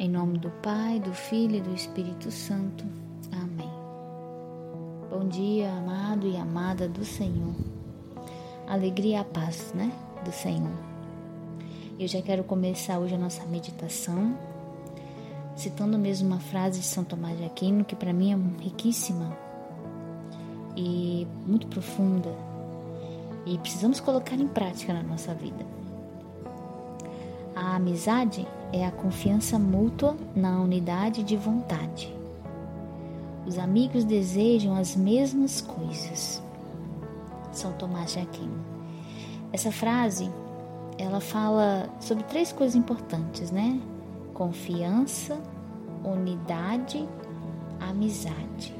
Em nome do Pai, do Filho e do Espírito Santo. Amém. Bom dia, amado e amada do Senhor. Alegria e paz, né? Do Senhor. Eu já quero começar hoje a nossa meditação citando mesmo uma frase de São Tomás de Aquino que para mim é riquíssima e muito profunda e precisamos colocar em prática na nossa vida. A amizade é a confiança mútua na unidade de vontade. Os amigos desejam as mesmas coisas. São Tomás de Aquino. Essa frase, ela fala sobre três coisas importantes, né? Confiança, unidade, amizade.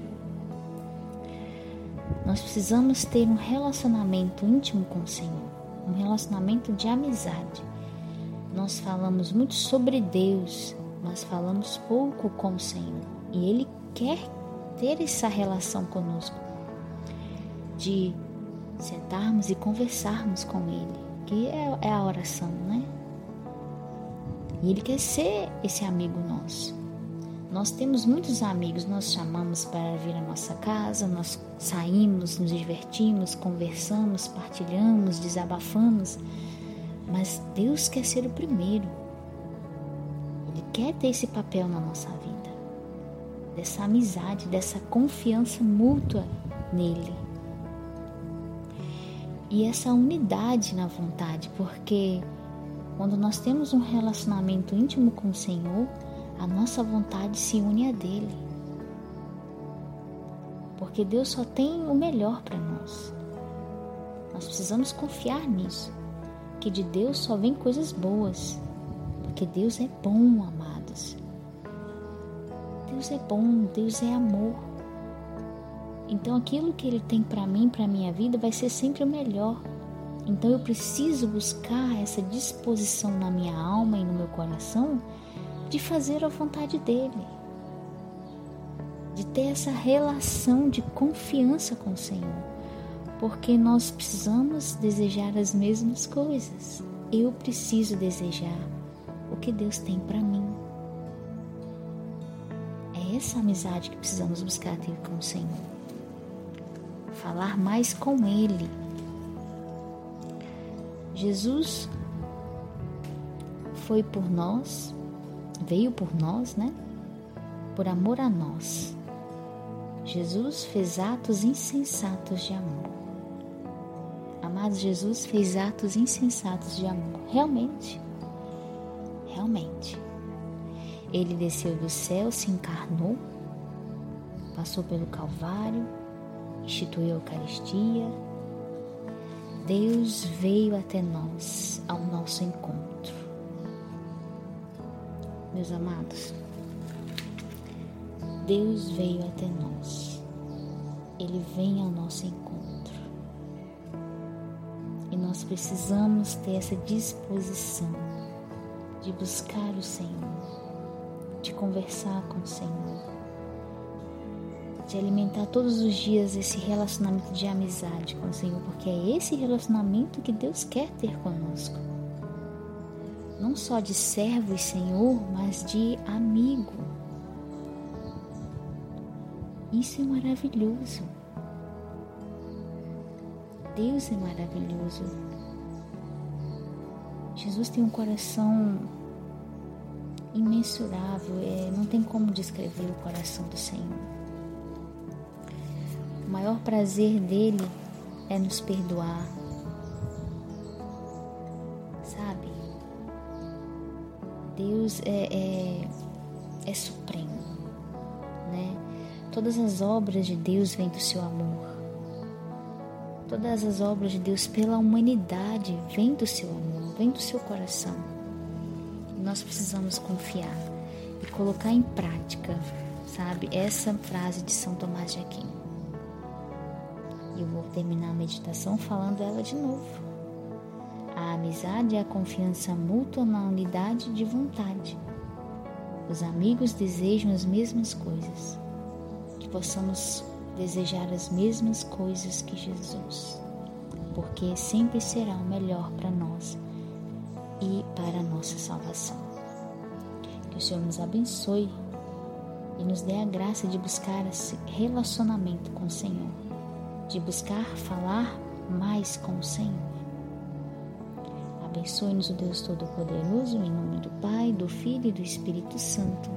Nós precisamos ter um relacionamento íntimo com o Senhor, um relacionamento de amizade nós falamos muito sobre Deus, mas falamos pouco com o Senhor. E Ele quer ter essa relação conosco, de sentarmos e conversarmos com Ele, que é, é a oração, né? E Ele quer ser esse amigo nosso. Nós temos muitos amigos, nós chamamos para vir à nossa casa, nós saímos, nos divertimos, conversamos, partilhamos, desabafamos mas Deus quer ser o primeiro. Ele quer ter esse papel na nossa vida, dessa amizade, dessa confiança mútua nele. E essa unidade na vontade, porque quando nós temos um relacionamento íntimo com o Senhor, a nossa vontade se une a dele. Porque Deus só tem o melhor para nós. Nós precisamos confiar nisso que de Deus só vem coisas boas, porque Deus é bom, amados. Deus é bom, Deus é amor. Então aquilo que ele tem para mim, para minha vida, vai ser sempre o melhor. Então eu preciso buscar essa disposição na minha alma e no meu coração de fazer a vontade dele. De ter essa relação de confiança com o Senhor porque nós precisamos desejar as mesmas coisas. Eu preciso desejar o que Deus tem para mim. É essa amizade que precisamos buscar ter com o Senhor. Falar mais com Ele. Jesus foi por nós, veio por nós, né? Por amor a nós. Jesus fez atos insensatos de amor amado Jesus fez atos insensatos de amor. Realmente. Realmente. Ele desceu do céu, se encarnou, passou pelo Calvário, instituiu a Eucaristia. Deus veio até nós, ao nosso encontro. Meus amados, Deus veio até nós. Ele vem ao nosso encontro nós precisamos ter essa disposição de buscar o Senhor, de conversar com o Senhor, de alimentar todos os dias esse relacionamento de amizade com o Senhor, porque é esse relacionamento que Deus quer ter conosco. Não só de servo e Senhor, mas de amigo. Isso é maravilhoso. Deus é maravilhoso. Jesus tem um coração imensurável, é, não tem como descrever o coração do Senhor. O maior prazer dele é nos perdoar, sabe? Deus é, é, é supremo, né? Todas as obras de Deus vêm do seu amor. Todas as obras de Deus pela humanidade vêm do seu amor, vêm do seu coração. Nós precisamos confiar e colocar em prática, sabe, essa frase de São Tomás de Aquino. E eu vou terminar a meditação falando ela de novo. A amizade é a confiança mútua na unidade de vontade. Os amigos desejam as mesmas coisas. Que possamos desejar as mesmas coisas que Jesus, porque sempre será o melhor para nós e para a nossa salvação. Que o Senhor nos abençoe e nos dê a graça de buscar esse relacionamento com o Senhor, de buscar falar mais com o Senhor. Abençoe-nos o Deus Todo-Poderoso, em nome do Pai, do Filho e do Espírito Santo.